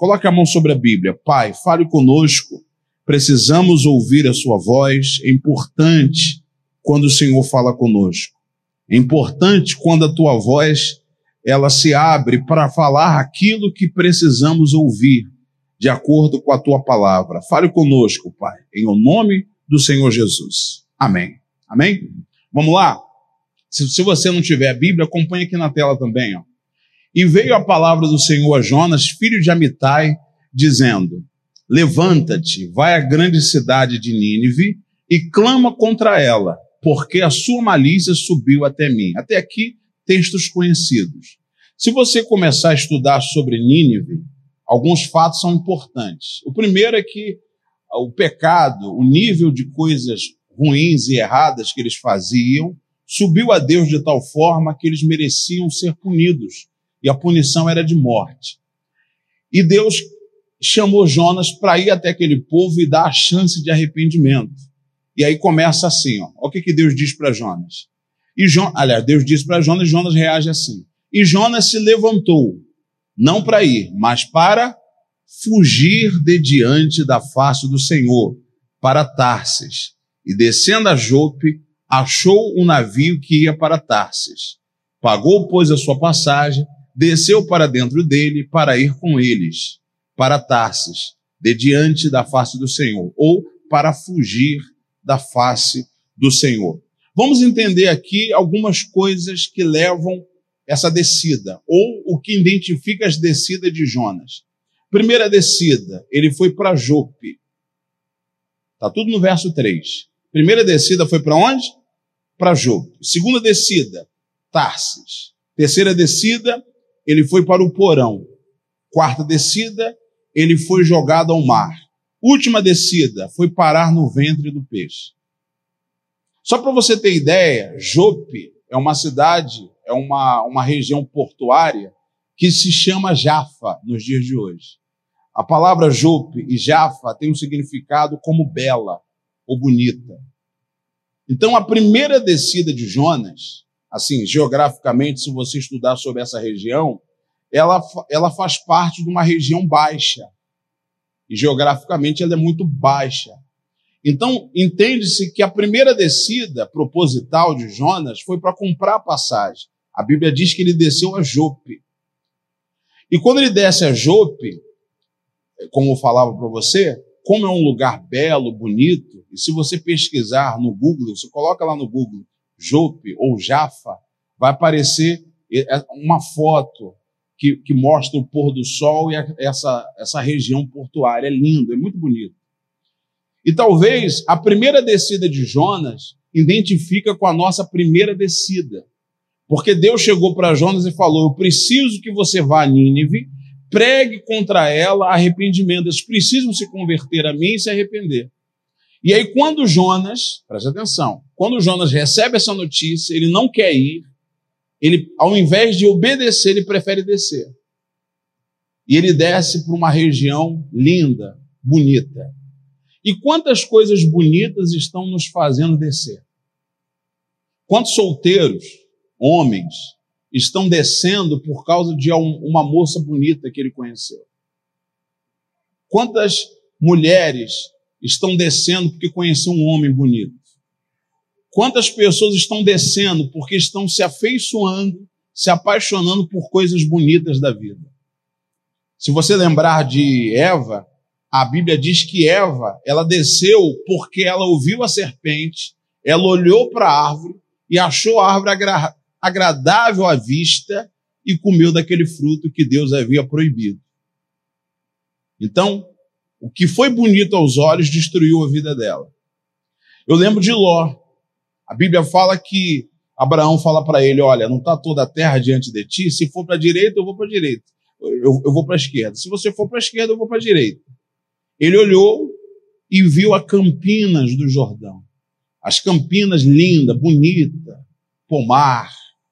Coloque a mão sobre a Bíblia. Pai, fale conosco. Precisamos ouvir a sua voz. É importante quando o Senhor fala conosco. É importante quando a tua voz ela se abre para falar aquilo que precisamos ouvir, de acordo com a tua palavra. Fale conosco, Pai, em o nome do Senhor Jesus. Amém. Amém? Vamos lá? Se, se você não tiver a Bíblia, acompanhe aqui na tela também. Ó. E veio a palavra do Senhor a Jonas, filho de Amitai, dizendo: Levanta-te, vai à grande cidade de Nínive e clama contra ela, porque a sua malícia subiu até mim. Até aqui, textos conhecidos. Se você começar a estudar sobre Nínive, alguns fatos são importantes. O primeiro é que o pecado, o nível de coisas ruins e erradas que eles faziam, subiu a Deus de tal forma que eles mereciam ser punidos, e a punição era de morte. E Deus chamou Jonas para ir até aquele povo e dar a chance de arrependimento. E aí começa assim, ó. O que, que Deus diz para Jonas. E Jonas, aliás, Deus diz para Jonas Jonas reage assim. E Jonas se levantou, não para ir, mas para fugir de diante da face do Senhor, para Tarsis. E descendo a Jope, achou um navio que ia para Tarsis. Pagou, pois, a sua passagem, desceu para dentro dele para ir com eles, para Tarsis, de diante da face do Senhor, ou para fugir da face do Senhor. Vamos entender aqui algumas coisas que levam essa descida, ou o que identifica as descidas de Jonas. Primeira descida, ele foi para Jope. Está tudo no verso 3. Primeira descida foi para onde? Para Jope. Segunda descida, Tarsis. Terceira descida, ele foi para o porão. Quarta descida, ele foi jogado ao mar. Última descida, foi parar no ventre do peixe. Só para você ter ideia, Jope é uma cidade, é uma, uma região portuária que se chama Jafa nos dias de hoje. A palavra Jope e Jafa tem um significado como bela ou bonita. Então, a primeira descida de Jonas, assim, geograficamente, se você estudar sobre essa região, ela, ela faz parte de uma região baixa. E geograficamente ela é muito baixa. Então, entende-se que a primeira descida proposital de Jonas foi para comprar a passagem. A Bíblia diz que ele desceu a Jope. E quando ele desce a Jope, como eu falava para você, como é um lugar belo, bonito, e se você pesquisar no Google, você coloca lá no Google Jope ou Jafa, vai aparecer é, uma foto que, que mostra o pôr do sol e essa, essa região portuária. É lindo, é muito bonito. E talvez a primeira descida de Jonas identifica com a nossa primeira descida. Porque Deus chegou para Jonas e falou: Eu preciso que você vá a Nínive, pregue contra ela arrependimento. Eles precisam se converter a mim e se arrepender. E aí, quando Jonas, preste atenção, quando Jonas recebe essa notícia, ele não quer ir, ele, ao invés de obedecer, ele prefere descer. E ele desce para uma região linda, bonita. E quantas coisas bonitas estão nos fazendo descer? Quantos solteiros, homens, estão descendo por causa de uma moça bonita que ele conheceu? Quantas mulheres estão descendo porque conheceram um homem bonito? Quantas pessoas estão descendo porque estão se afeiçoando, se apaixonando por coisas bonitas da vida? Se você lembrar de Eva, a Bíblia diz que Eva, ela desceu porque ela ouviu a serpente, ela olhou para a árvore e achou a árvore agra agradável à vista e comeu daquele fruto que Deus havia proibido. Então, o que foi bonito aos olhos destruiu a vida dela. Eu lembro de Ló. A Bíblia fala que Abraão fala para ele: Olha, não está toda a terra diante de ti? Se for para a direita, eu vou para a direita. Eu, eu vou para a esquerda. Se você for para a esquerda, eu vou para a direita. Ele olhou e viu a Campinas do Jordão. As Campinas linda, bonita, pomar,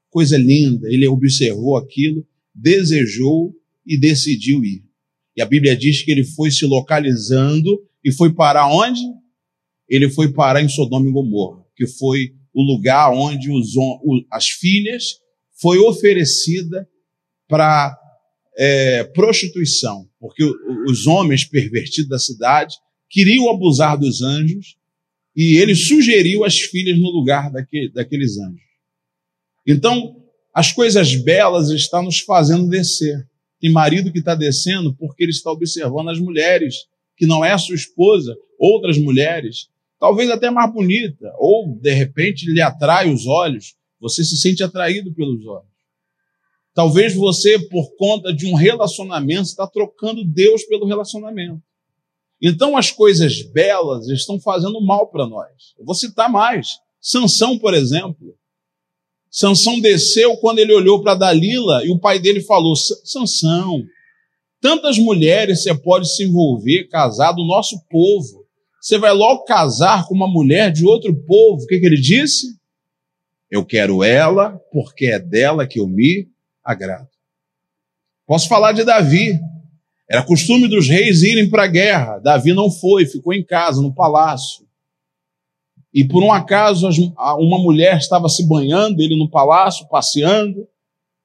coisa linda. Ele observou aquilo, desejou e decidiu ir. E a Bíblia diz que ele foi se localizando e foi parar onde? Ele foi parar em Sodoma e Gomorra, que foi o lugar onde os, as filhas foi oferecida para é, prostituição, porque os homens pervertidos da cidade queriam abusar dos anjos e ele sugeriu as filhas no lugar daquele, daqueles anjos. Então, as coisas belas estão nos fazendo descer. Tem marido que está descendo porque ele está observando as mulheres, que não é a sua esposa, outras mulheres, talvez até mais bonita, ou de repente lhe atrai os olhos, você se sente atraído pelos olhos. Talvez você, por conta de um relacionamento, está trocando Deus pelo relacionamento. Então as coisas belas estão fazendo mal para nós. Eu vou citar mais. Sansão, por exemplo. Sansão desceu quando ele olhou para Dalila e o pai dele falou: Sansão, tantas mulheres você pode se envolver, casar do nosso povo. Você vai logo casar com uma mulher de outro povo. O que, que ele disse? Eu quero ela, porque é dela que eu me agrado. Posso falar de Davi. Era costume dos reis irem para a guerra. Davi não foi, ficou em casa, no palácio. E por um acaso, uma mulher estava se banhando, ele no palácio, passeando,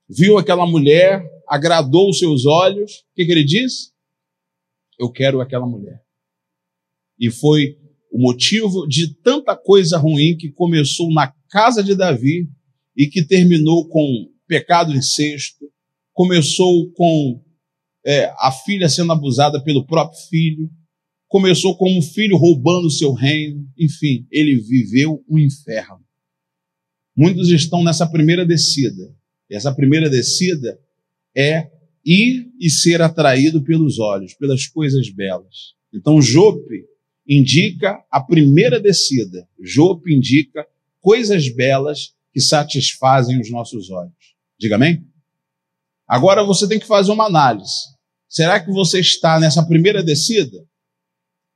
viu aquela mulher, agradou os seus olhos. O que, que ele disse? Eu quero aquela mulher. E foi o motivo de tanta coisa ruim que começou na casa de Davi e que terminou com pecado incesto, começou com é, a filha sendo abusada pelo próprio filho, começou com um filho roubando o seu reino, enfim, ele viveu um inferno. Muitos estão nessa primeira descida. Essa primeira descida é ir e ser atraído pelos olhos, pelas coisas belas. Então, Jope indica a primeira descida. Jope indica coisas belas que satisfazem os nossos olhos. Diga amém? Agora você tem que fazer uma análise. Será que você está nessa primeira descida?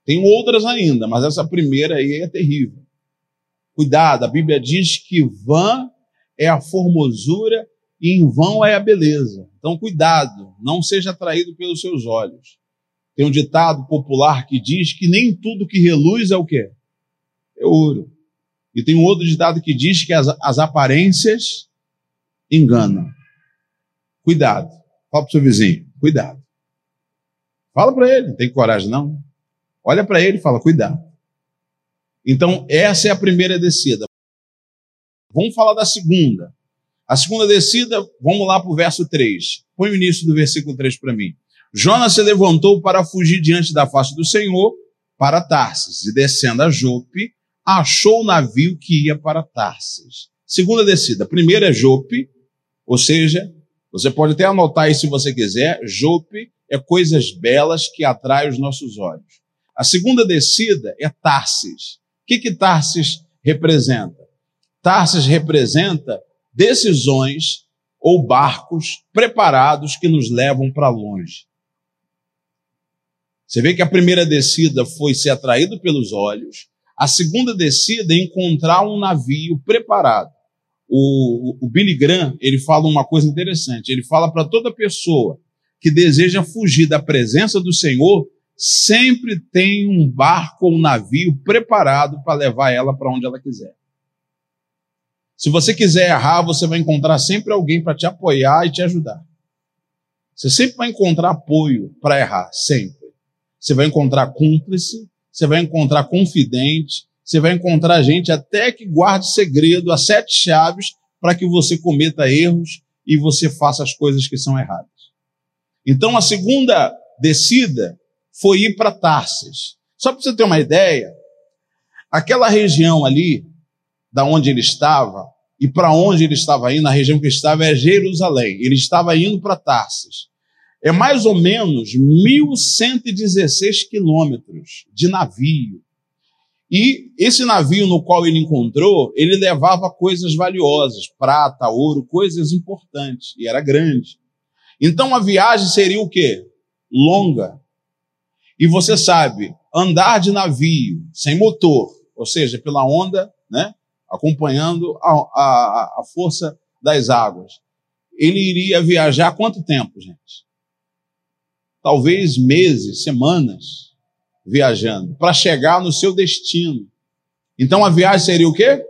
Tem outras ainda, mas essa primeira aí é terrível. Cuidado, a Bíblia diz que vã é a formosura e em vão é a beleza. Então, cuidado, não seja atraído pelos seus olhos. Tem um ditado popular que diz que nem tudo que reluz é o quê? É ouro. E tem um outro ditado que diz que as, as aparências engana. Cuidado. Fala para o seu vizinho, cuidado. Fala para ele, não tem coragem não. Olha para ele e fala, cuidado. Então, essa é a primeira descida. Vamos falar da segunda. A segunda descida, vamos lá para o verso 3. Põe o início do versículo 3 para mim. Jonas se levantou para fugir diante da face do Senhor para Tarsis, e descendo a Jope, achou o navio que ia para Tarsis. Segunda descida. Primeira é Jope, ou seja, você pode até anotar aí se você quiser, Jope é coisas belas que atraem os nossos olhos. A segunda descida é Tarsis. O que, que Tarsis representa? Tarsis representa decisões ou barcos preparados que nos levam para longe. Você vê que a primeira descida foi ser atraído pelos olhos, a segunda descida é encontrar um navio preparado o, o Billy Graham, ele fala uma coisa interessante. Ele fala para toda pessoa que deseja fugir da presença do Senhor, sempre tem um barco ou um navio preparado para levar ela para onde ela quiser. Se você quiser errar, você vai encontrar sempre alguém para te apoiar e te ajudar. Você sempre vai encontrar apoio para errar, sempre. Você vai encontrar cúmplice, você vai encontrar confidente, você vai encontrar gente até que guarde segredo, a sete chaves, para que você cometa erros e você faça as coisas que são erradas. Então a segunda descida foi ir para Tarsis. Só para você ter uma ideia, aquela região ali, da onde ele estava, e para onde ele estava indo, a região que estava é Jerusalém. Ele estava indo para Tarsis. É mais ou menos 1.116 quilômetros de navio. E esse navio no qual ele encontrou, ele levava coisas valiosas, prata, ouro, coisas importantes, e era grande. Então a viagem seria o quê? Longa. E você sabe, andar de navio sem motor, ou seja, pela onda, né, acompanhando a, a, a força das águas, ele iria viajar quanto tempo, gente? Talvez meses, semanas viajando, para chegar no seu destino. Então a viagem seria o quê?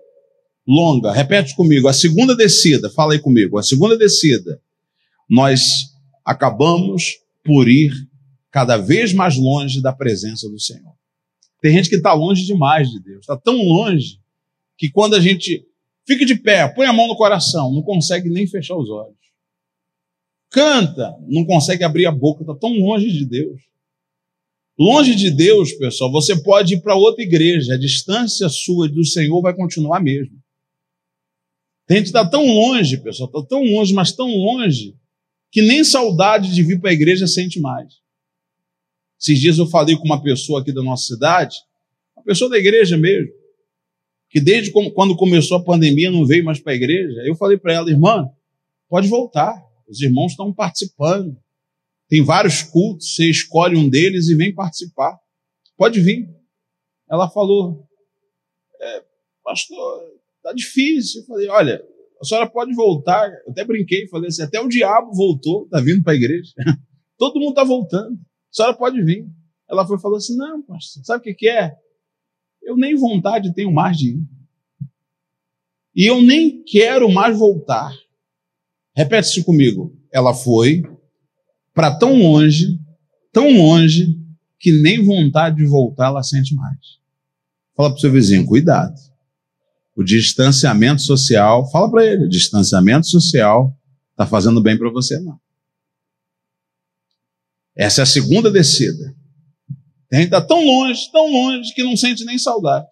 Longa. Repete comigo. A segunda descida, fala aí comigo. A segunda descida, nós acabamos por ir cada vez mais longe da presença do Senhor. Tem gente que está longe demais de Deus, está tão longe que quando a gente fica de pé, põe a mão no coração, não consegue nem fechar os olhos. Canta, não consegue abrir a boca, está tão longe de Deus. Longe de Deus, pessoal, você pode ir para outra igreja, a distância sua do Senhor vai continuar mesmo. Tem gente que está tão longe, pessoal, está tão longe, mas tão longe, que nem saudade de vir para a igreja sente mais. Esses dias eu falei com uma pessoa aqui da nossa cidade, uma pessoa da igreja mesmo, que desde quando começou a pandemia não veio mais para a igreja. Eu falei para ela, irmã, pode voltar, os irmãos estão participando. Tem vários cultos, você escolhe um deles e vem participar. Pode vir. Ela falou, é, pastor, tá difícil. Eu falei, olha, a senhora pode voltar. Eu até brinquei, falei assim, até o diabo voltou, tá vindo para a igreja. Todo mundo tá voltando. A senhora pode vir. Ela foi falou assim, não, pastor, sabe o que, que é? Eu nem vontade tenho mais de ir. E eu nem quero mais voltar. Repete isso comigo. Ela foi, para tão longe, tão longe, que nem vontade de voltar ela sente mais. Fala para o seu vizinho, cuidado. O distanciamento social, fala para ele, distanciamento social está fazendo bem para você não. Essa é a segunda descida. Tem está tão longe, tão longe, que não sente nem saudade.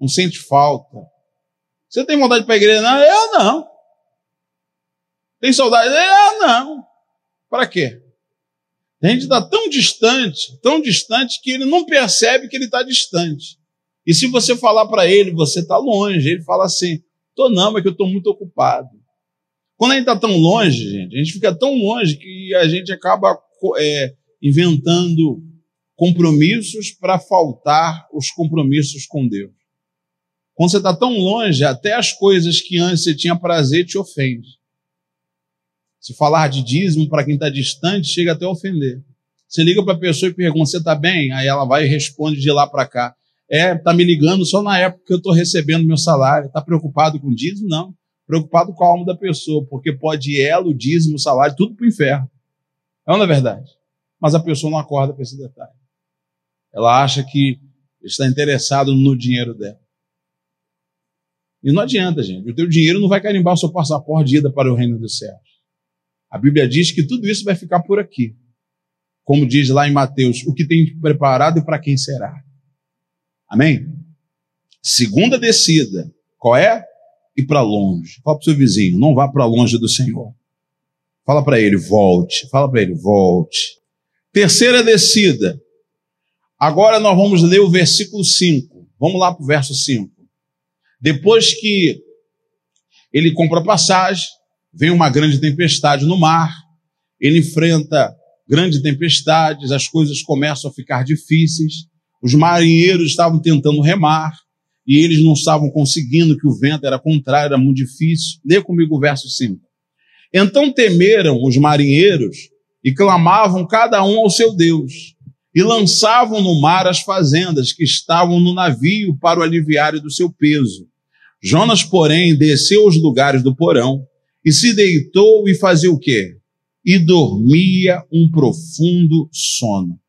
Não sente falta. Você tem vontade para a igreja? Não, eu não. Tem saudade? Eu não. Para quê? A gente está tão distante, tão distante, que ele não percebe que ele está distante. E se você falar para ele, você está longe, ele fala assim: tô não, é que eu estou muito ocupado. Quando a gente está tão longe, gente, a gente fica tão longe que a gente acaba é, inventando compromissos para faltar os compromissos com Deus. Quando você está tão longe, até as coisas que antes você tinha prazer te ofende. Se falar de dízimo para quem está distante, chega até a ofender. Você liga para a pessoa e pergunta: Você está bem? Aí ela vai e responde de lá para cá. É, está me ligando só na época que eu estou recebendo meu salário. Está preocupado com o dízimo? Não. Preocupado com a alma da pessoa, porque pode ir ela, o dízimo, o salário, tudo para o inferno. É não é verdade? Mas a pessoa não acorda para esse detalhe. Ela acha que está interessado no dinheiro dela. E não adianta, gente. O teu dinheiro não vai carimbar o seu passaporte de ida para o reino dos céus. A Bíblia diz que tudo isso vai ficar por aqui. Como diz lá em Mateus, o que tem preparado e para quem será. Amém? Segunda descida, qual é? Ir para longe. Fala para o seu vizinho, não vá para longe do Senhor. Fala para ele, volte. Fala para ele, volte. Terceira descida. Agora nós vamos ler o versículo 5. Vamos lá para o verso 5. Depois que ele compra passagem, vem uma grande tempestade no mar, ele enfrenta grandes tempestades, as coisas começam a ficar difíceis, os marinheiros estavam tentando remar e eles não estavam conseguindo, que o vento era contrário, era muito difícil. Lê comigo o verso 5. Então temeram os marinheiros e clamavam cada um ao seu Deus, e lançavam no mar as fazendas que estavam no navio para o aliviar do seu peso. Jonas, porém, desceu aos lugares do porão e se deitou e fazia o quê? E dormia um profundo sono.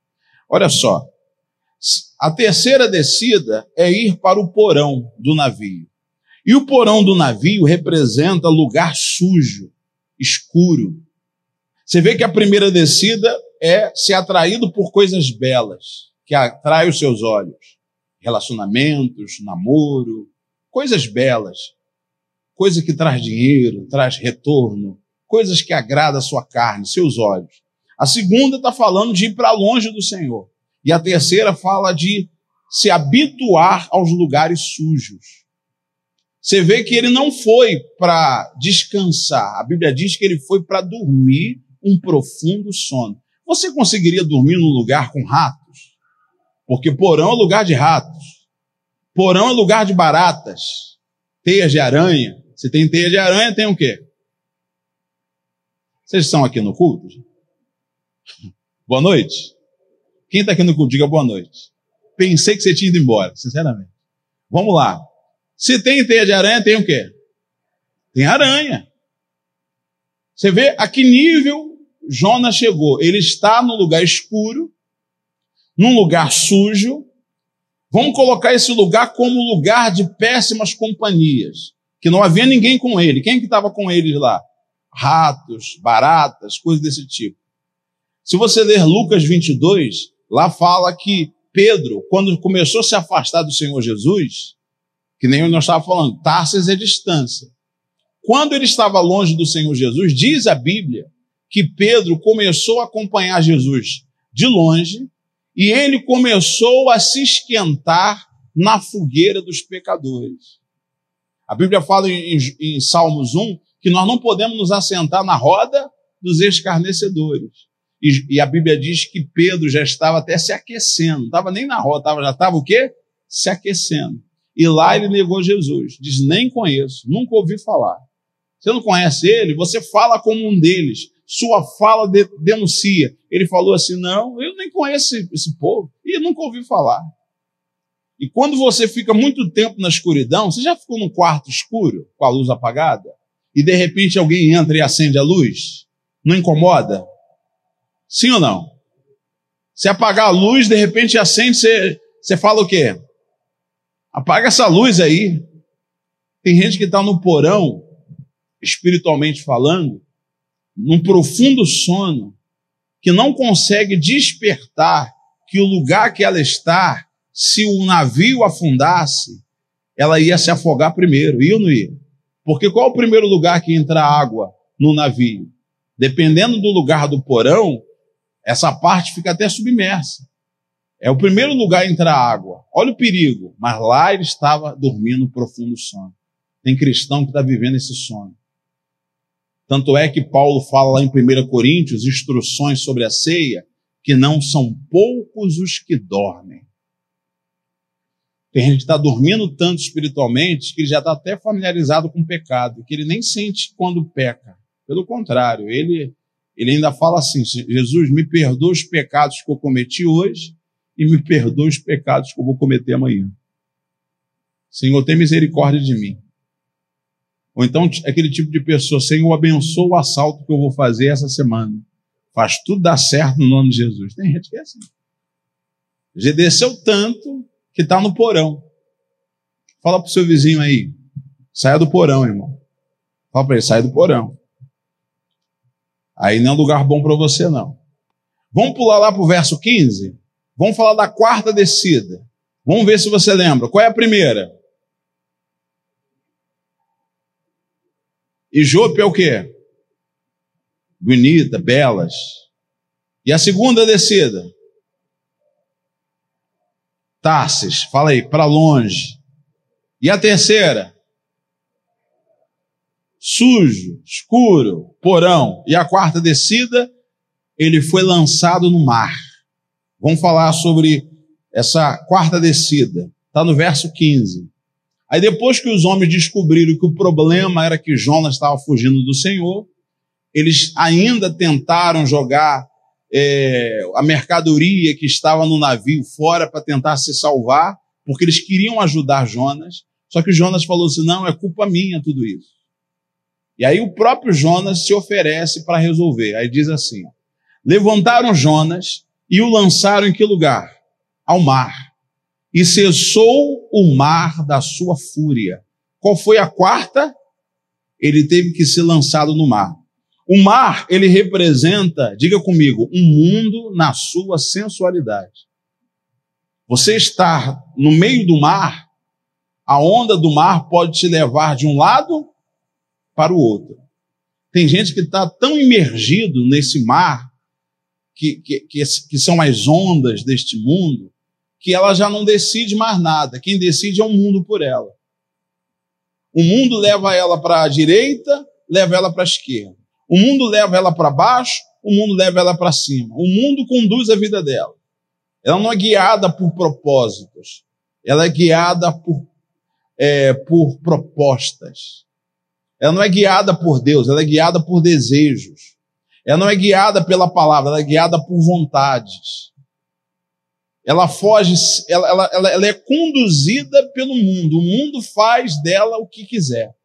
Olha só, a terceira descida é ir para o porão do navio. E o porão do navio representa lugar sujo, escuro. Você vê que a primeira descida é ser atraído por coisas belas, que atrai os seus olhos. Relacionamentos, namoro, coisas belas coisa que traz dinheiro, traz retorno, coisas que agradam a sua carne, seus olhos. A segunda está falando de ir para longe do Senhor. E a terceira fala de se habituar aos lugares sujos. Você vê que ele não foi para descansar. A Bíblia diz que ele foi para dormir um profundo sono. Você conseguiria dormir num lugar com ratos? Porque porão é lugar de ratos. Porão é lugar de baratas, teias de aranha. Se tem teia de aranha, tem o quê? Vocês estão aqui no culto? Boa noite. Quem está aqui no culto, diga boa noite. Pensei que você tinha ido embora, sinceramente. Vamos lá. Se tem teia de aranha, tem o quê? Tem aranha. Você vê a que nível Jonas chegou? Ele está no lugar escuro, num lugar sujo. Vamos colocar esse lugar como lugar de péssimas companhias, que não havia ninguém com ele. Quem que estava com eles lá? Ratos, baratas, coisas desse tipo. Se você ler Lucas 22, lá fala que Pedro, quando começou a se afastar do Senhor Jesus, que nem nós estávamos falando, Tarsis é distância. Quando ele estava longe do Senhor Jesus, diz a Bíblia que Pedro começou a acompanhar Jesus de longe e ele começou a se esquentar na fogueira dos pecadores. A Bíblia fala em, em, em Salmos 1 que nós não podemos nos assentar na roda dos escarnecedores. E, e, a Bíblia diz que Pedro já estava até se aquecendo, não estava nem na roda, tava, já estava o quê? Se aquecendo. E lá ele negou Jesus. Diz: Nem conheço, nunca ouvi falar. Você não conhece ele? Você fala como um deles. Sua fala de, denuncia. Ele falou assim: Não, eu nem conheço esse, esse povo. E nunca ouvi falar. E quando você fica muito tempo na escuridão, você já ficou num quarto escuro, com a luz apagada? E de repente alguém entra e acende a luz? Não incomoda? Sim ou não? Se apagar a luz, de repente acende, você, você fala o quê? Apaga essa luz aí. Tem gente que está no porão, espiritualmente falando, num profundo sono, que não consegue despertar que o lugar que ela está, se o navio afundasse, ela ia se afogar primeiro, ia ou não ia? Porque qual o primeiro lugar que entra água no navio? Dependendo do lugar do porão, essa parte fica até submersa. É o primeiro lugar a entrar água. Olha o perigo. Mas lá ele estava dormindo profundo sono. Tem cristão que está vivendo esse sono. Tanto é que Paulo fala lá em 1 Coríntios, instruções sobre a ceia, que não são poucos os que dormem. Tem gente que está dormindo tanto espiritualmente que ele já está até familiarizado com o pecado, que ele nem sente quando peca. Pelo contrário, ele, ele ainda fala assim: Jesus, me perdoa os pecados que eu cometi hoje e me perdoa os pecados que eu vou cometer amanhã. Senhor, tem misericórdia de mim. Ou então aquele tipo de pessoa, Senhor, abençoa o assalto que eu vou fazer essa semana. Faz tudo dar certo no nome de Jesus. Tem gente que é assim. Já desceu tanto que está no porão. Fala para o seu vizinho aí. Saia do porão, irmão. Fala para ele, saia do porão. Aí não é um lugar bom para você, não. Vamos pular lá para o verso 15? Vamos falar da quarta descida. Vamos ver se você lembra. Qual é a primeira? E Jope é o quê? Bonita, belas. E a segunda descida? Tarsis, fala aí, para longe. E a terceira? Sujo, escuro, porão. E a quarta descida, ele foi lançado no mar. Vamos falar sobre essa quarta descida. Está no verso 15. Aí depois que os homens descobriram que o problema era que Jonas estava fugindo do Senhor, eles ainda tentaram jogar é, a mercadoria que estava no navio fora para tentar se salvar, porque eles queriam ajudar Jonas. Só que Jonas falou assim: não, é culpa minha tudo isso. E aí o próprio Jonas se oferece para resolver. Aí diz assim: levantaram Jonas e o lançaram em que lugar? Ao mar. E cessou o mar da sua fúria. Qual foi a quarta? Ele teve que ser lançado no mar. O mar, ele representa, diga comigo, um mundo na sua sensualidade. Você estar no meio do mar, a onda do mar pode te levar de um lado para o outro. Tem gente que está tão imergido nesse mar, que, que, que, que são as ondas deste mundo, que ela já não decide mais nada. Quem decide é o mundo por ela. O mundo leva ela para a direita, leva ela para a esquerda. O mundo leva ela para baixo, o mundo leva ela para cima. O mundo conduz a vida dela. Ela não é guiada por propósitos, ela é guiada por, é, por propostas. Ela não é guiada por Deus, ela é guiada por desejos. Ela não é guiada pela palavra, ela é guiada por vontades. Ela foge, ela, ela, ela, ela é conduzida pelo mundo. O mundo faz dela o que quiser.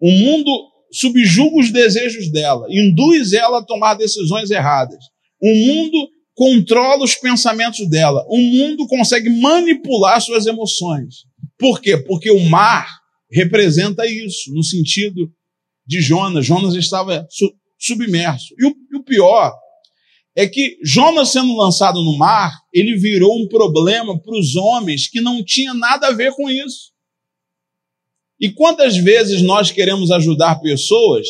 O mundo subjuga os desejos dela, induz ela a tomar decisões erradas. O mundo controla os pensamentos dela. O mundo consegue manipular suas emoções. Por quê? Porque o mar representa isso, no sentido de Jonas. Jonas estava submerso. E o, e o pior é que Jonas sendo lançado no mar, ele virou um problema para os homens que não tinha nada a ver com isso. E quantas vezes nós queremos ajudar pessoas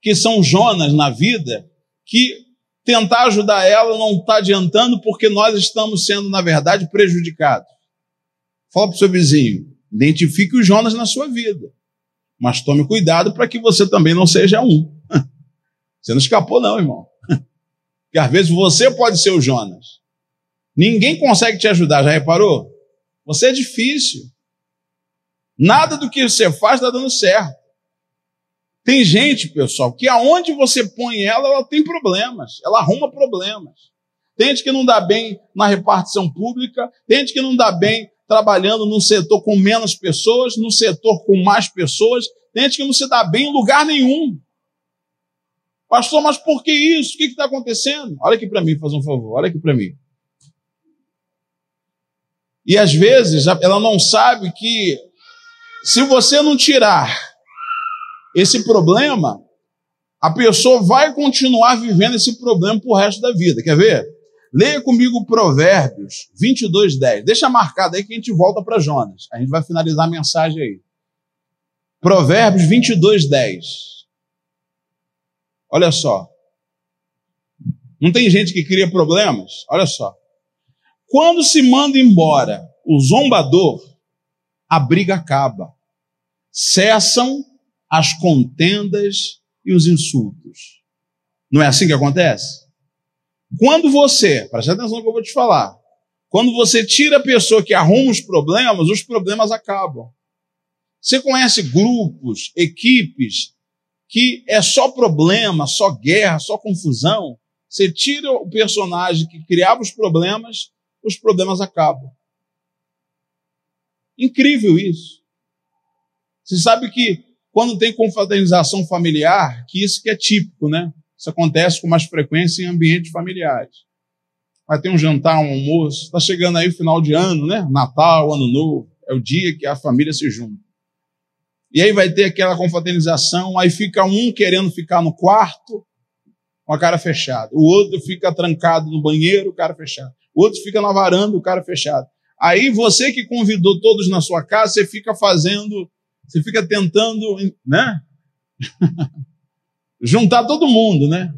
que são Jonas na vida, que tentar ajudar ela não está adiantando porque nós estamos sendo, na verdade, prejudicados. Fala para o seu vizinho, identifique os Jonas na sua vida, mas tome cuidado para que você também não seja um. Você não escapou, não, irmão. Porque às vezes você pode ser o Jonas. Ninguém consegue te ajudar, já reparou? Você é difícil. Nada do que você faz está dando certo. Tem gente, pessoal, que aonde você põe ela, ela tem problemas. Ela arruma problemas. Tem gente que não dá bem na repartição pública, tem gente que não dá bem trabalhando num setor com menos pessoas, num setor com mais pessoas, tem gente que não se dá bem em lugar nenhum. Pastor, mas por que isso? O que está acontecendo? Olha aqui para mim, faz um favor, olha aqui para mim. E às vezes ela não sabe que se você não tirar esse problema, a pessoa vai continuar vivendo esse problema pro resto da vida. Quer ver? Leia comigo Provérbios 22, 10. Deixa marcado aí que a gente volta para Jonas. A gente vai finalizar a mensagem aí. Provérbios 22, 10. Olha só. Não tem gente que cria problemas? Olha só. Quando se manda embora o zombador, a briga acaba. Cessam as contendas e os insultos. Não é assim que acontece? Quando você, preste atenção no que eu vou te falar, quando você tira a pessoa que arruma os problemas, os problemas acabam. Você conhece grupos, equipes que é só problema, só guerra, só confusão, você tira o personagem que criava os problemas, os problemas acabam. Incrível isso. Você sabe que quando tem confraternização familiar, que isso que é típico, né? Isso acontece com mais frequência em ambientes familiares. Vai ter um jantar, um almoço, está chegando aí o final de ano, né? Natal, Ano Novo, é o dia que a família se junta. E aí vai ter aquela confraternização, aí fica um querendo ficar no quarto com a cara fechada. O outro fica trancado no banheiro, o cara fechado. O outro fica na varanda, o cara fechado. Aí você que convidou todos na sua casa, você fica fazendo, você fica tentando, né? Juntar todo mundo, né?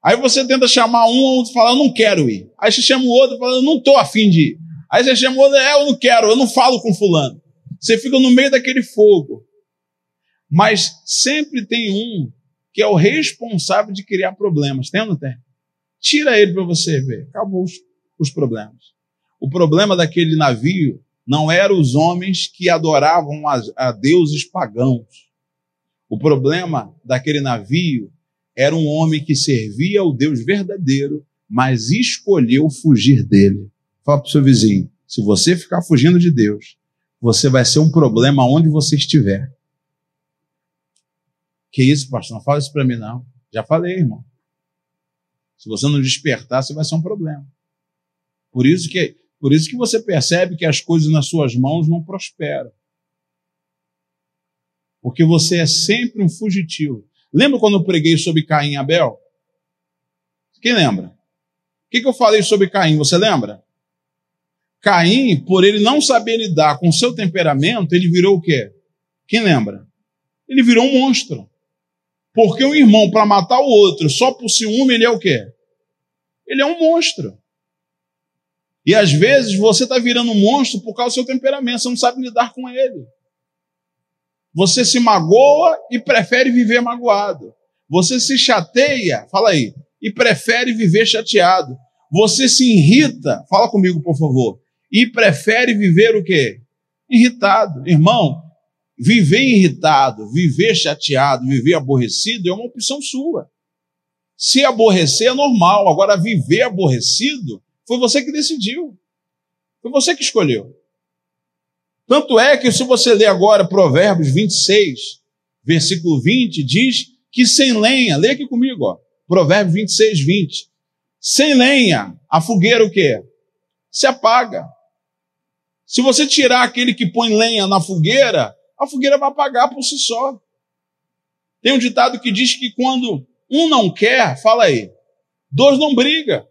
Aí você tenta chamar um, outro fala, eu não quero ir. Aí você chama o outro fala, eu não estou afim de ir. Aí você chama o outro, é, eu não quero, eu não falo com fulano. Você fica no meio daquele fogo. Mas sempre tem um que é o responsável de criar problemas. Tem ou não tem? Tira ele para você ver. Acabou os, os problemas. O problema daquele navio não eram os homens que adoravam a, a deuses pagãos. O problema daquele navio era um homem que servia ao Deus verdadeiro, mas escolheu fugir dele. Fala para o seu vizinho: se você ficar fugindo de Deus, você vai ser um problema onde você estiver. Que isso, pastor? Não fala isso para mim, não. Já falei, irmão. Se você não despertar, você vai ser um problema. Por isso que, por isso que você percebe que as coisas nas suas mãos não prosperam. Porque você é sempre um fugitivo. Lembra quando eu preguei sobre Caim e Abel? Quem lembra? O que, que eu falei sobre Caim? Você lembra? Caim, por ele não saber lidar com o seu temperamento, ele virou o quê? Quem lembra? Ele virou um monstro. Porque um irmão, para matar o outro só por ciúme, ele é o quê? Ele é um monstro. E às vezes você está virando um monstro por causa do seu temperamento, você não sabe lidar com ele. Você se magoa e prefere viver magoado. Você se chateia, fala aí, e prefere viver chateado. Você se irrita, fala comigo, por favor, e prefere viver o quê? Irritado. Irmão, viver irritado, viver chateado, viver aborrecido é uma opção sua. Se aborrecer é normal, agora viver aborrecido foi você que decidiu. Foi você que escolheu. Tanto é que se você ler agora Provérbios 26, versículo 20, diz que sem lenha, lê aqui comigo, ó, Provérbio 26, 20. Sem lenha, a fogueira o quê? Se apaga. Se você tirar aquele que põe lenha na fogueira, a fogueira vai apagar por si só. Tem um ditado que diz que quando um não quer, fala aí, dois não briga.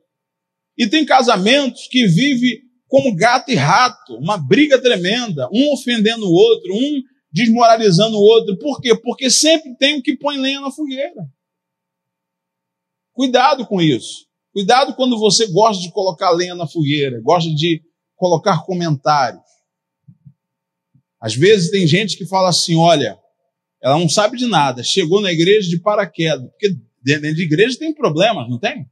E tem casamentos que vivem como gato e rato, uma briga tremenda, um ofendendo o outro, um desmoralizando o outro. Por quê? Porque sempre tem o que põe lenha na fogueira. Cuidado com isso. Cuidado quando você gosta de colocar lenha na fogueira, gosta de colocar comentários. Às vezes tem gente que fala assim: olha, ela não sabe de nada, chegou na igreja de paraquedas, porque dentro de igreja tem problemas, não tem?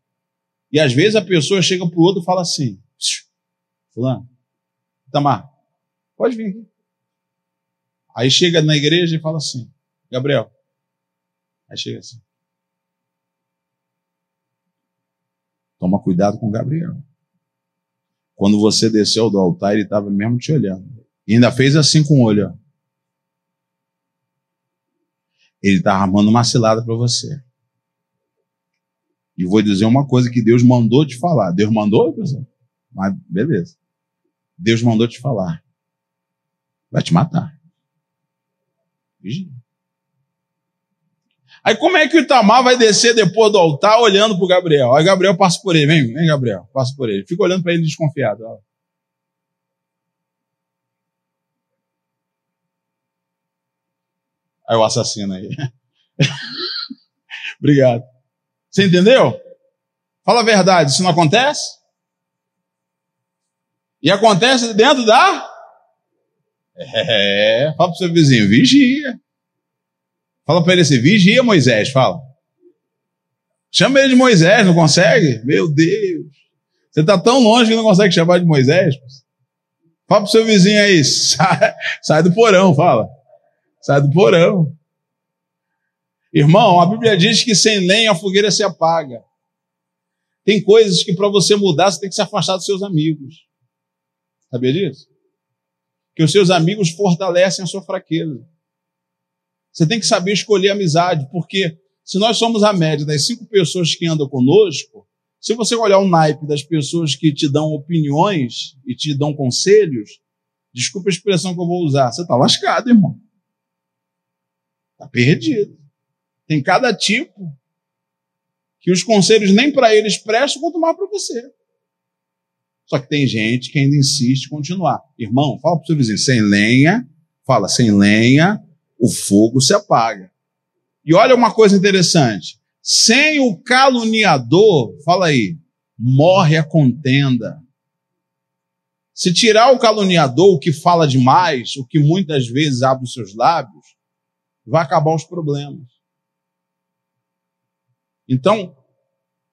E às vezes a pessoa chega para o outro e fala assim: Fulano, Tamar, pode vir aqui. Aí chega na igreja e fala assim: Gabriel. Aí chega assim: Toma cuidado com o Gabriel. Quando você desceu do altar, ele estava mesmo te olhando. E ainda fez assim com o olho. Ele está armando uma cilada para você. E vou dizer uma coisa que Deus mandou te falar. Deus mandou, pessoal? Mas beleza. Deus mandou te falar. Vai te matar. Vigia. Aí como é que o Itamar vai descer depois do altar olhando para o Gabriel? Aí Gabriel passa por ele, vem, vem Gabriel, passa por ele. Fica olhando para ele desconfiado. Ó. Aí o assassino aí. Obrigado. Você entendeu? Fala a verdade, isso não acontece? E acontece dentro da? É, fala para o seu vizinho, vigia. Fala para ele assim: vigia Moisés, fala. Chama ele de Moisés, não consegue? Meu Deus. Você está tão longe que não consegue chamar de Moisés? Fala para o seu vizinho aí, sai, sai do porão, fala. Sai do porão. Irmão, a Bíblia diz que sem lenha a fogueira se apaga. Tem coisas que para você mudar você tem que se afastar dos seus amigos. Sabia disso? Que os seus amigos fortalecem a sua fraqueza. Você tem que saber escolher amizade, porque se nós somos a média das cinco pessoas que andam conosco, se você olhar o naipe das pessoas que te dão opiniões e te dão conselhos, desculpa a expressão que eu vou usar, você está lascado, irmão. Está perdido. Tem cada tipo que os conselhos nem para eles prestam, quanto mais para você. Só que tem gente que ainda insiste em continuar. Irmão, fala para o seu vizinho, sem lenha, fala, sem lenha, o fogo se apaga. E olha uma coisa interessante: sem o caluniador, fala aí, morre a contenda. Se tirar o caluniador, o que fala demais, o que muitas vezes abre os seus lábios, vai acabar os problemas. Então,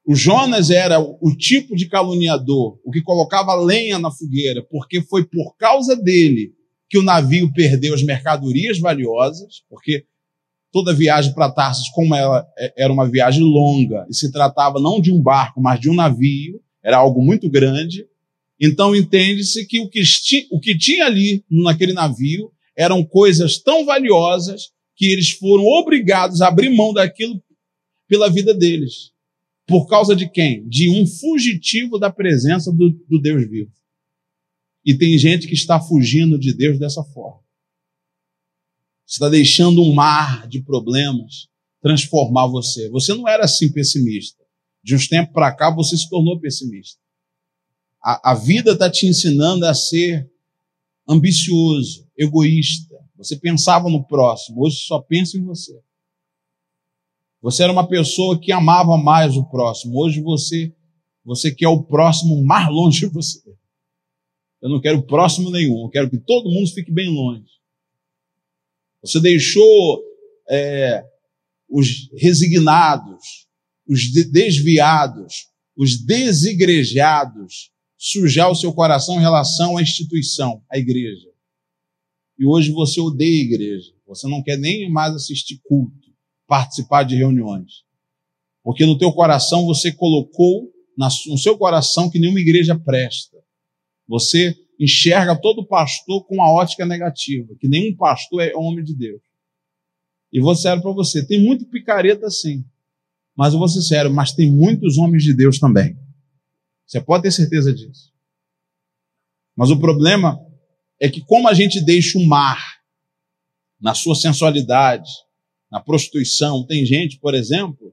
o Jonas era o tipo de caluniador, o que colocava lenha na fogueira, porque foi por causa dele que o navio perdeu as mercadorias valiosas, porque toda viagem para Tarsis, como ela é, era uma viagem longa e se tratava não de um barco, mas de um navio, era algo muito grande. Então entende-se que o que, o que tinha ali naquele navio eram coisas tão valiosas que eles foram obrigados a abrir mão daquilo pela vida deles. Por causa de quem? De um fugitivo da presença do, do Deus vivo. E tem gente que está fugindo de Deus dessa forma. Está deixando um mar de problemas transformar você. Você não era assim pessimista. De uns tempos para cá você se tornou pessimista. A, a vida está te ensinando a ser ambicioso, egoísta. Você pensava no próximo, hoje só pensa em você. Você era uma pessoa que amava mais o próximo. Hoje você você quer o próximo mais longe de você. Eu não quero próximo nenhum, eu quero que todo mundo fique bem longe. Você deixou é, os resignados, os desviados, os desigrejados sujar o seu coração em relação à instituição, à igreja. E hoje você odeia a igreja. Você não quer nem mais assistir culto, participar de reuniões. Porque no teu coração você colocou no seu coração que nenhuma igreja presta. Você enxerga todo pastor com uma ótica negativa, que nenhum pastor é homem de Deus. E vou sério para você, tem muito picareta sim. Mas eu vou ser sério, mas tem muitos homens de Deus também. Você pode ter certeza disso. Mas o problema é que como a gente deixa o mar na sua sensualidade, na prostituição, tem gente, por exemplo,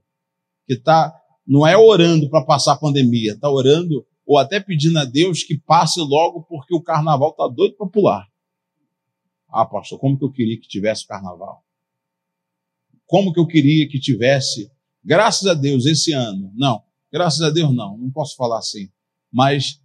que tá não é orando para passar a pandemia, está orando ou até pedindo a Deus que passe logo porque o carnaval está doido para pular. Ah, pastor, como que eu queria que tivesse carnaval? Como que eu queria que tivesse, graças a Deus, esse ano? Não, graças a Deus não, não posso falar assim. Mas,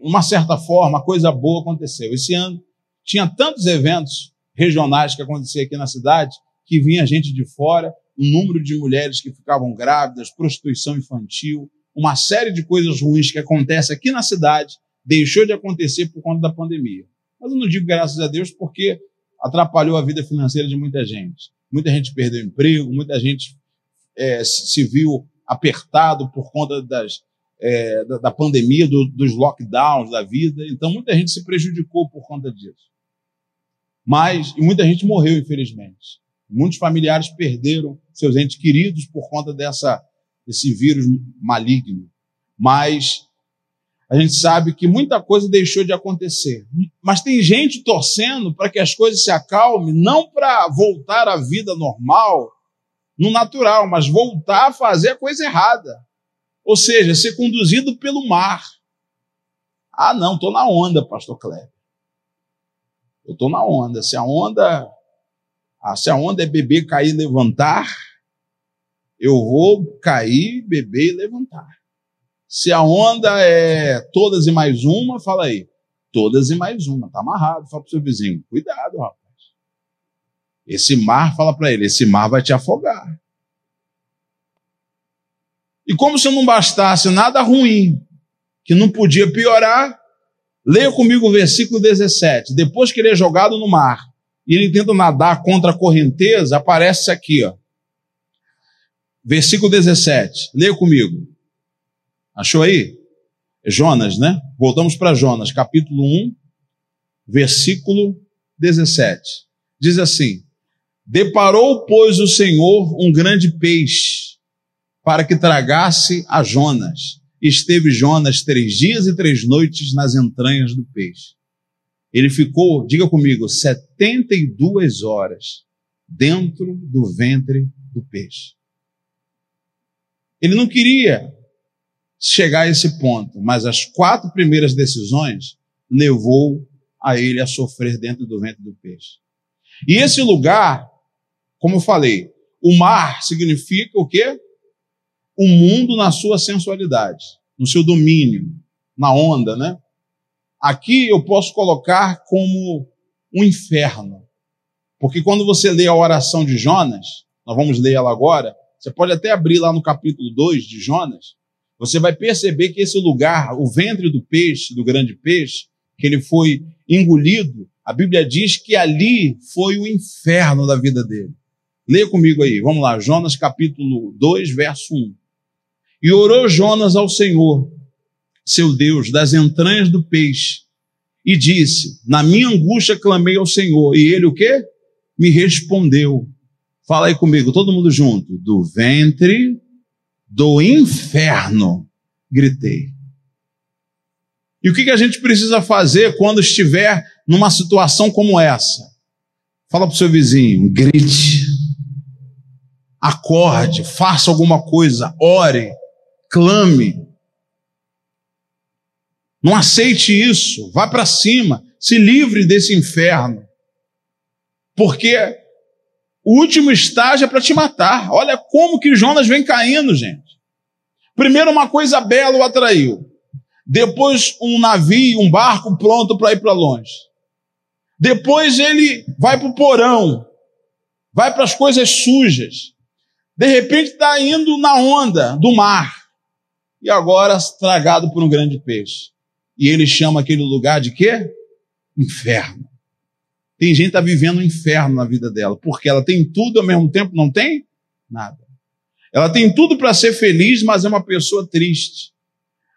uma certa forma, coisa boa aconteceu. Esse ano tinha tantos eventos regionais que aconteciam aqui na cidade que vinha gente de fora, um número de mulheres que ficavam grávidas, prostituição infantil, uma série de coisas ruins que acontece aqui na cidade deixou de acontecer por conta da pandemia. Mas eu não digo graças a Deus porque atrapalhou a vida financeira de muita gente. Muita gente perdeu emprego, muita gente é, se viu apertado por conta das, é, da, da, pandemia, do, dos lockdowns da vida. Então, muita gente se prejudicou por conta disso. Mas, e muita gente morreu, infelizmente. Muitos familiares perderam seus entes queridos por conta dessa, desse vírus maligno. Mas a gente sabe que muita coisa deixou de acontecer. Mas tem gente torcendo para que as coisas se acalmem, não para voltar à vida normal, no natural, mas voltar a fazer a coisa errada. Ou seja, ser conduzido pelo mar. Ah, não, estou na onda, pastor Kleber. Eu estou na onda. Se a onda, ah, se a onda é beber, cair, levantar, eu vou cair, beber e levantar. Se a onda é todas e mais uma, fala aí. Todas e mais uma, tá amarrado. Fala pro seu vizinho, cuidado, rapaz. Esse mar, fala para ele, esse mar vai te afogar. E como se não bastasse nada ruim, que não podia piorar, leia comigo o versículo 17. Depois que ele é jogado no mar e ele tenta nadar contra a correnteza, aparece aqui, ó. Versículo 17. Leia comigo. Achou aí? Jonas, né? Voltamos para Jonas, capítulo 1, versículo 17. Diz assim: Deparou, pois, o Senhor um grande peixe para que tragasse a Jonas. Esteve Jonas três dias e três noites nas entranhas do peixe. Ele ficou, diga comigo, 72 horas dentro do ventre do peixe. Ele não queria chegar a esse ponto, mas as quatro primeiras decisões levou a ele a sofrer dentro do ventre do peixe. E esse lugar, como eu falei, o mar significa o quê? O mundo na sua sensualidade, no seu domínio, na onda, né? Aqui eu posso colocar como um inferno. Porque quando você lê a oração de Jonas, nós vamos ler ela agora, você pode até abrir lá no capítulo 2 de Jonas, você vai perceber que esse lugar, o ventre do peixe, do grande peixe, que ele foi engolido, a Bíblia diz que ali foi o inferno da vida dele. Leia comigo aí, vamos lá, Jonas capítulo 2, verso 1. E orou Jonas ao Senhor, seu Deus, das entranhas do peixe, e disse: Na minha angústia clamei ao Senhor, e ele o quê? Me respondeu. Fala aí comigo, todo mundo junto. Do ventre do inferno, gritei. E o que, a gente precisa fazer quando estiver numa situação como essa? Fala para o seu vizinho, grite, acorde, faça alguma coisa, ore, clame. Não aceite isso, vá para cima, se livre desse inferno. Porque o último estágio é para te matar. Olha como que Jonas vem caindo, gente. Primeiro, uma coisa bela o atraiu. Depois, um navio, um barco pronto para ir para longe. Depois, ele vai para o porão, vai para as coisas sujas. De repente, está indo na onda do mar. E agora, tragado por um grande peixe. E ele chama aquele lugar de quê? Inferno. Tem gente que está vivendo um inferno na vida dela, porque ela tem tudo ao mesmo tempo não tem nada. Ela tem tudo para ser feliz, mas é uma pessoa triste.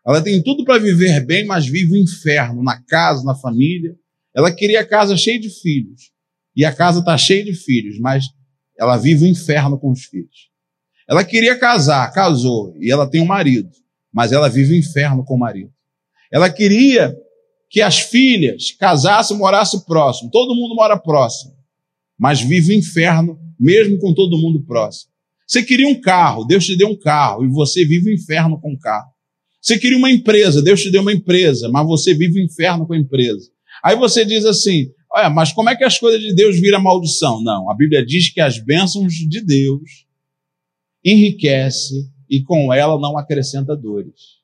Ela tem tudo para viver bem, mas vive o um inferno na casa, na família. Ela queria a casa cheia de filhos. E a casa está cheia de filhos, mas ela vive o inferno com os filhos. Ela queria casar, casou, e ela tem um marido, mas ela vive o inferno com o marido. Ela queria que as filhas casassem e morassem próximo. Todo mundo mora próximo, mas vive o inferno mesmo com todo mundo próximo. Você queria um carro, Deus te deu um carro e você vive o inferno com o carro. Você queria uma empresa, Deus te deu uma empresa, mas você vive o inferno com a empresa. Aí você diz assim: olha, mas como é que as coisas de Deus viram maldição? Não, a Bíblia diz que as bênçãos de Deus enriquece e com ela não acrescenta dores.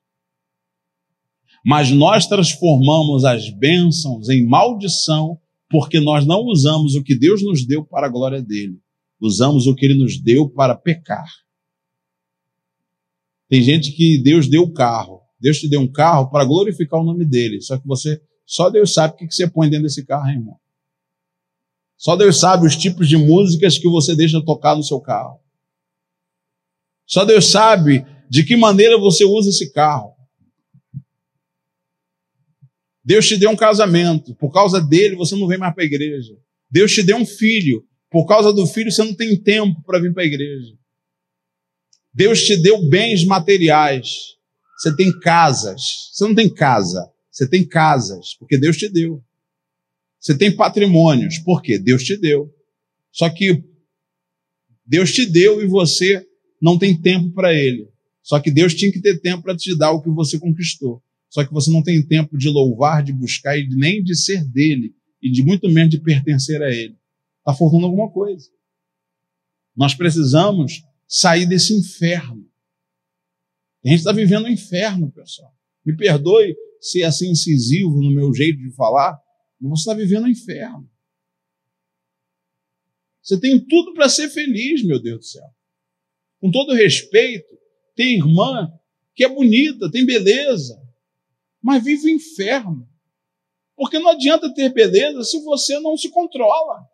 Mas nós transformamos as bênçãos em maldição porque nós não usamos o que Deus nos deu para a glória dele. Usamos o que ele nos deu para pecar. Tem gente que Deus deu o carro. Deus te deu um carro para glorificar o nome dele. Só que você, só Deus sabe o que você põe dentro desse carro, hein, irmão. Só Deus sabe os tipos de músicas que você deixa tocar no seu carro. Só Deus sabe de que maneira você usa esse carro. Deus te deu um casamento, por causa dele você não vem mais para a igreja. Deus te deu um filho, por causa do filho você não tem tempo para vir para a igreja. Deus te deu bens materiais. Você tem casas. Você não tem casa, você tem casas, porque Deus te deu. Você tem patrimônios, porque Deus te deu. Só que Deus te deu e você não tem tempo para ele. Só que Deus tinha que ter tempo para te dar o que você conquistou. Só que você não tem tempo de louvar, de buscar e nem de ser dele e de muito menos de pertencer a ele. Está faltando alguma coisa. Nós precisamos sair desse inferno. A gente está vivendo um inferno, pessoal. Me perdoe ser assim incisivo no meu jeito de falar, mas você está vivendo um inferno. Você tem tudo para ser feliz, meu Deus do céu com todo respeito, tem irmã que é bonita, tem beleza, mas vive o inferno. Porque não adianta ter beleza se você não se controla.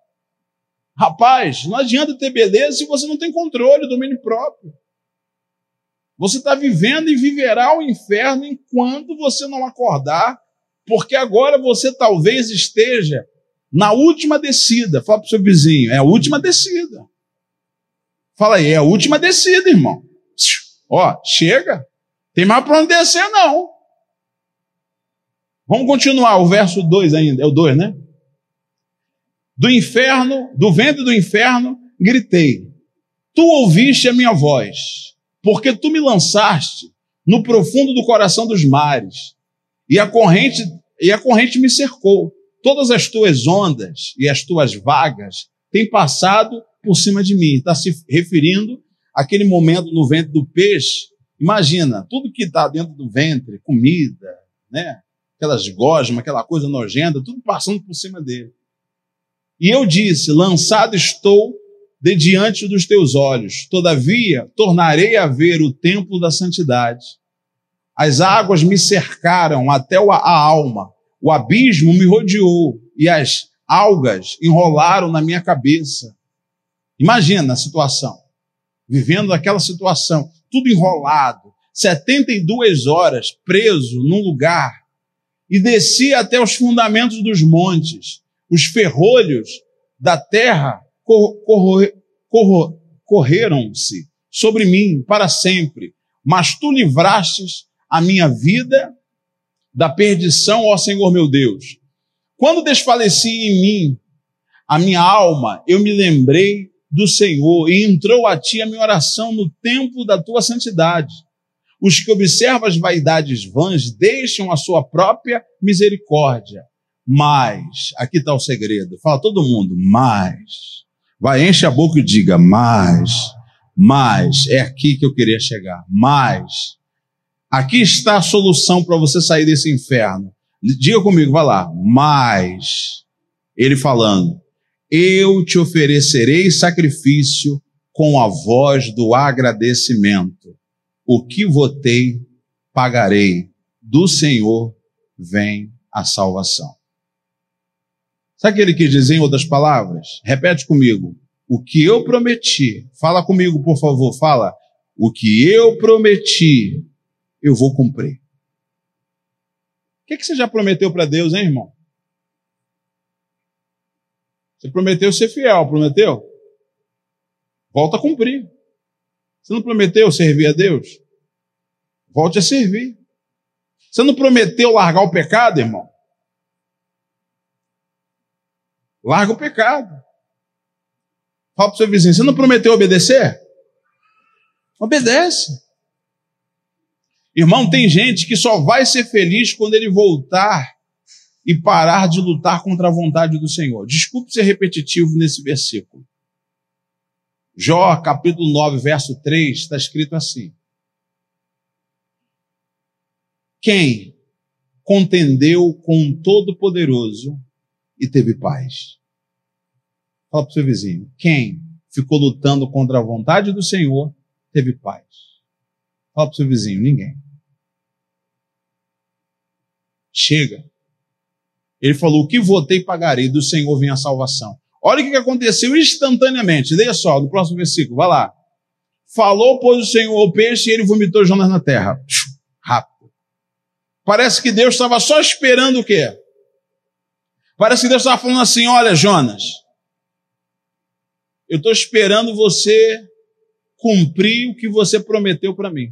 Rapaz, não adianta ter beleza se você não tem controle, domínio próprio. Você está vivendo e viverá o inferno enquanto você não acordar, porque agora você talvez esteja na última descida. Fala para o seu vizinho, é a última descida. Fala aí, é a última descida, irmão. Ó, chega. Tem mais para onde descer, não. Vamos continuar, o verso 2 ainda. É o 2, né? Do inferno, do ventre do inferno, gritei. Tu ouviste a minha voz, porque tu me lançaste no profundo do coração dos mares, e a corrente, e a corrente me cercou. Todas as tuas ondas e as tuas vagas têm passado por cima de mim. Está se referindo àquele momento no ventre do peixe. Imagina, tudo que está dentro do ventre, comida, né? Aquelas gosmas, aquela coisa nojenta, tudo passando por cima dele. E eu disse: Lançado estou de diante dos teus olhos, todavia tornarei a ver o templo da santidade. As águas me cercaram até a alma, o abismo me rodeou e as algas enrolaram na minha cabeça. Imagina a situação. Vivendo aquela situação, tudo enrolado, 72 horas preso num lugar, e descia até os fundamentos dos montes. Os ferrolhos da terra correram-se sobre mim para sempre. Mas tu livrastes a minha vida da perdição, ó Senhor meu Deus. Quando desfaleci em mim a minha alma, eu me lembrei do Senhor e entrou a ti a minha oração no tempo da tua santidade. Os que observam as vaidades vãs deixam a sua própria misericórdia. Mas, aqui está o segredo, fala todo mundo, mas. Vai, enche a boca e diga, mas, mas, é aqui que eu queria chegar, mas. Aqui está a solução para você sair desse inferno. Diga comigo, vai lá, mas. Ele falando, eu te oferecerei sacrifício com a voz do agradecimento. O que votei, pagarei. Do Senhor vem a salvação. Sabe o que ele quis dizer em outras palavras? Repete comigo. O que eu prometi, fala comigo, por favor, fala. O que eu prometi, eu vou cumprir. O que, que você já prometeu para Deus, hein, irmão? Você prometeu ser fiel, prometeu? Volta a cumprir. Você não prometeu servir a Deus? Volte a servir. Você não prometeu largar o pecado, irmão? Larga o pecado. Fala para o seu vizinho: você não prometeu obedecer? Obedece. Irmão, tem gente que só vai ser feliz quando ele voltar e parar de lutar contra a vontade do Senhor. Desculpe ser repetitivo nesse versículo. Jó, capítulo 9, verso 3, está escrito assim: Quem contendeu com o Todo-Poderoso e teve paz? Fala para o seu vizinho. Quem ficou lutando contra a vontade do Senhor teve paz? Fala para o seu vizinho. Ninguém. Chega. Ele falou: O que votei, pagarei, do Senhor vem a salvação. Olha o que aconteceu instantaneamente. Leia só, no próximo versículo, vai lá. Falou, pois, o Senhor ao peixe e ele vomitou Jonas na terra. Rápido. Parece que Deus estava só esperando o quê? Parece que Deus estava falando assim: olha, Jonas, eu estou esperando você cumprir o que você prometeu para mim.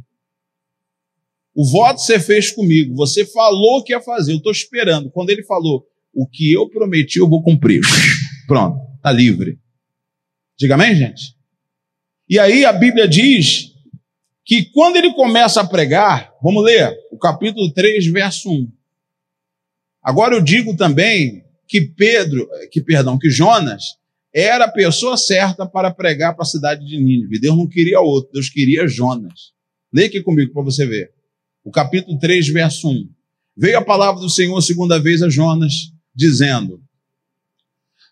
O voto você fez comigo, você falou que ia fazer, eu estou esperando. Quando ele falou, o que eu prometi, eu vou cumprir. Pronto, está livre. Diga amém, gente? E aí a Bíblia diz que quando ele começa a pregar, vamos ler o capítulo 3, verso 1. Agora eu digo também que Pedro, que perdão, que Jonas era a pessoa certa para pregar para a cidade de Nínive. Deus não queria outro, Deus queria Jonas. Leia aqui comigo para você ver. O capítulo 3, verso 1. Veio a palavra do Senhor segunda vez a Jonas, dizendo: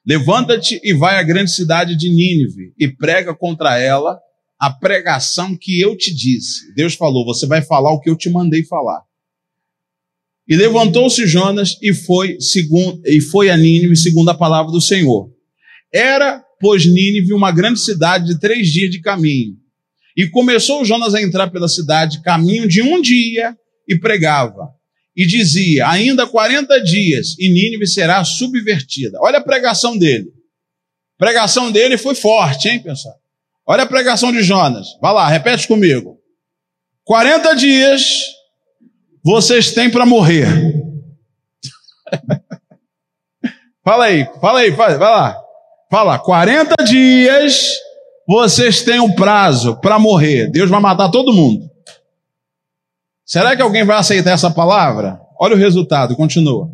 Levanta-te e vai à grande cidade de Nínive e prega contra ela a pregação que eu te disse. Deus falou: Você vai falar o que eu te mandei falar. E levantou-se Jonas e foi, segundo, e foi a Nínive, segundo a palavra do Senhor. Era, pois, Nínive uma grande cidade de três dias de caminho. E começou Jonas a entrar pela cidade, caminho de um dia, e pregava e dizia: ainda 40 dias e Nínive será subvertida. Olha a pregação dele. A pregação dele foi forte, hein, pessoal? Olha a pregação de Jonas. Vai lá, repete comigo. 40 dias vocês têm para morrer. fala aí, fala aí, vai lá. Fala, 40 dias vocês têm um prazo para morrer. Deus vai matar todo mundo. Será que alguém vai aceitar essa palavra? Olha o resultado, continua.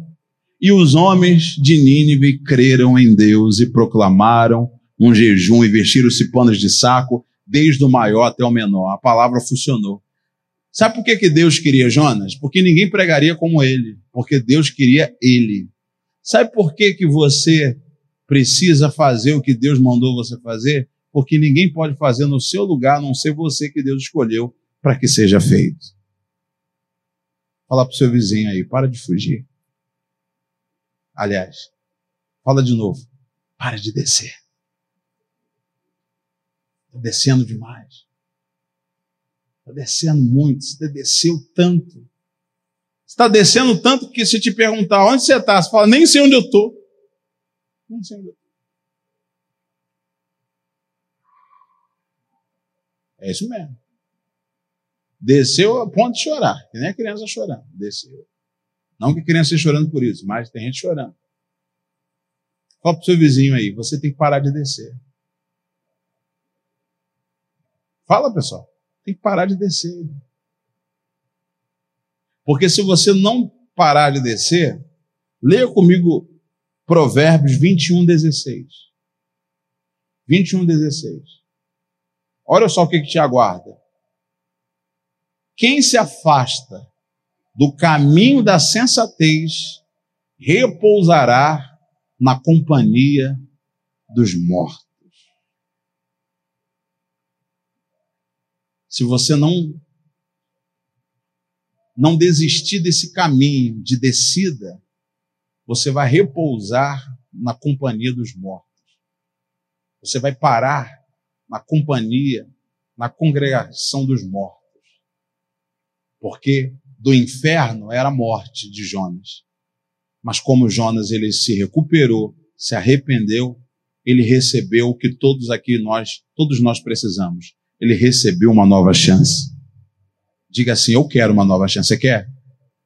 E os homens de Nínive creram em Deus e proclamaram um jejum e vestiram-se panos de saco, desde o maior até o menor. A palavra funcionou. Sabe por que, que Deus queria Jonas? Porque ninguém pregaria como ele, porque Deus queria ele. Sabe por que, que você precisa fazer o que Deus mandou você fazer? Porque ninguém pode fazer no seu lugar, a não ser você que Deus escolheu para que seja feito. Fala para o seu vizinho aí, para de fugir. Aliás, fala de novo, para de descer. Está descendo demais. Está descendo muito, você desceu tanto. está descendo tanto que se te perguntar onde você está, você fala, nem sei onde eu estou. Nem sei onde eu estou. É isso mesmo. Desceu a ponto de chorar, que nem a criança chorando. Desceu. Não que criança esteja chorando por isso, mas tem gente chorando. Fala para o seu vizinho aí, você tem que parar de descer. Fala, pessoal. Tem que parar de descer. Porque se você não parar de descer, leia comigo Provérbios 21, 16. 21, 16. Olha só o que, que te aguarda. Quem se afasta do caminho da sensatez repousará na companhia dos mortos. Se você não não desistir desse caminho de descida, você vai repousar na companhia dos mortos. Você vai parar na companhia, na congregação dos mortos porque do inferno era a morte de Jonas. Mas como Jonas ele se recuperou, se arrependeu, ele recebeu o que todos aqui nós, todos nós precisamos. Ele recebeu uma nova chance. Diga assim: Eu quero uma nova chance. Você quer?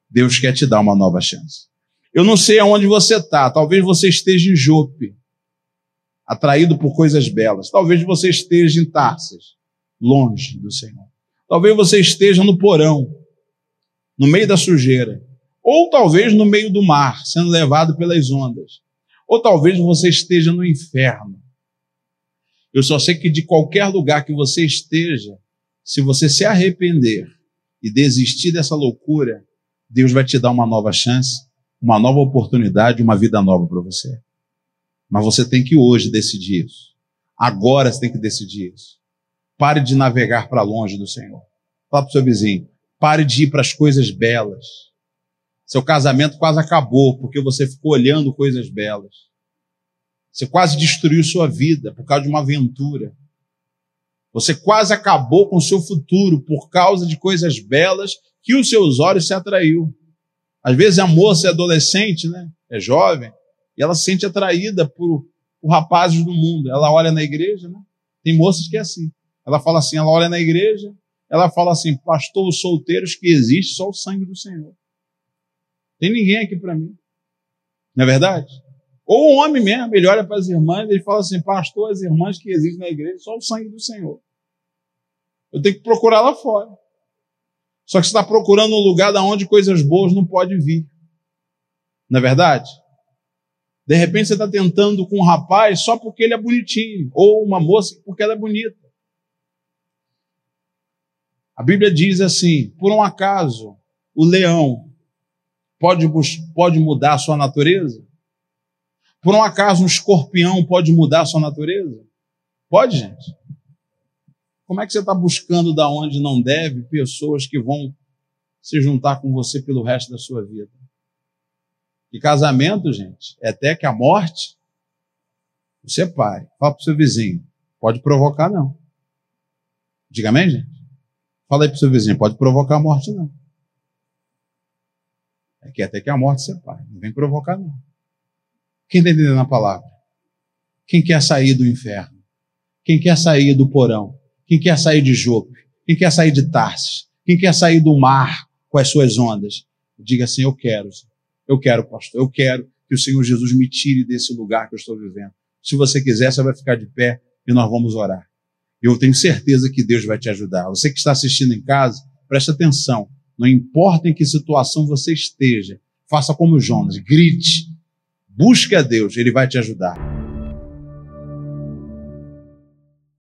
Deus quer te dar uma nova chance. Eu não sei aonde você está. Talvez você esteja em Jope, atraído por coisas belas. Talvez você esteja em Tarsas, longe do Senhor. Talvez você esteja no porão, no meio da sujeira. Ou talvez no meio do mar, sendo levado pelas ondas. Ou talvez você esteja no inferno. Eu só sei que de qualquer lugar que você esteja, se você se arrepender e desistir dessa loucura, Deus vai te dar uma nova chance, uma nova oportunidade, uma vida nova para você. Mas você tem que hoje decidir isso. Agora você tem que decidir isso. Pare de navegar para longe do Senhor. Fala para o seu vizinho. Pare de ir para as coisas belas. Seu casamento quase acabou porque você ficou olhando coisas belas. Você quase destruiu sua vida por causa de uma aventura. Você quase acabou com o seu futuro por causa de coisas belas que os seus olhos se atraiu. Às vezes a moça é adolescente, né? É jovem, e ela se sente atraída por, por rapazes do mundo. Ela olha na igreja, né? Tem moças que é assim. Ela fala assim, ela olha na igreja, ela fala assim, pastor, os solteiros que existe só o sangue do Senhor. Tem ninguém aqui para mim. Não é verdade? Ou um homem mesmo, ele olha para as irmãs e ele fala assim, pastor, as irmãs que existem na igreja, só o sangue do Senhor. Eu tenho que procurar lá fora. Só que você está procurando um lugar da onde coisas boas não podem vir. Não é verdade? De repente você está tentando com um rapaz só porque ele é bonitinho, ou uma moça porque ela é bonita. A Bíblia diz assim: por um acaso, o leão pode, pode mudar a sua natureza? Por um acaso, um escorpião pode mudar a sua natureza? Pode, gente? Como é que você está buscando da onde não deve pessoas que vão se juntar com você pelo resto da sua vida? E casamento, gente, é até que a morte você é pai. Fala para o seu vizinho. Pode provocar, não. Diga amém, gente? Fala aí para o seu vizinho. Pode provocar a morte, não. É que até que a morte pai. Não vem provocar, não. Quem está entendendo a palavra? Quem quer sair do inferno? Quem quer sair do porão? Quem quer sair de Jope? Quem quer sair de Tarsis? Quem quer sair do mar com as suas ondas? Diga assim: Eu quero. Eu quero, pastor. Eu quero que o Senhor Jesus me tire desse lugar que eu estou vivendo. Se você quiser, você vai ficar de pé e nós vamos orar. Eu tenho certeza que Deus vai te ajudar. Você que está assistindo em casa, preste atenção. Não importa em que situação você esteja, faça como Jonas, grite, busque a Deus, ele vai te ajudar.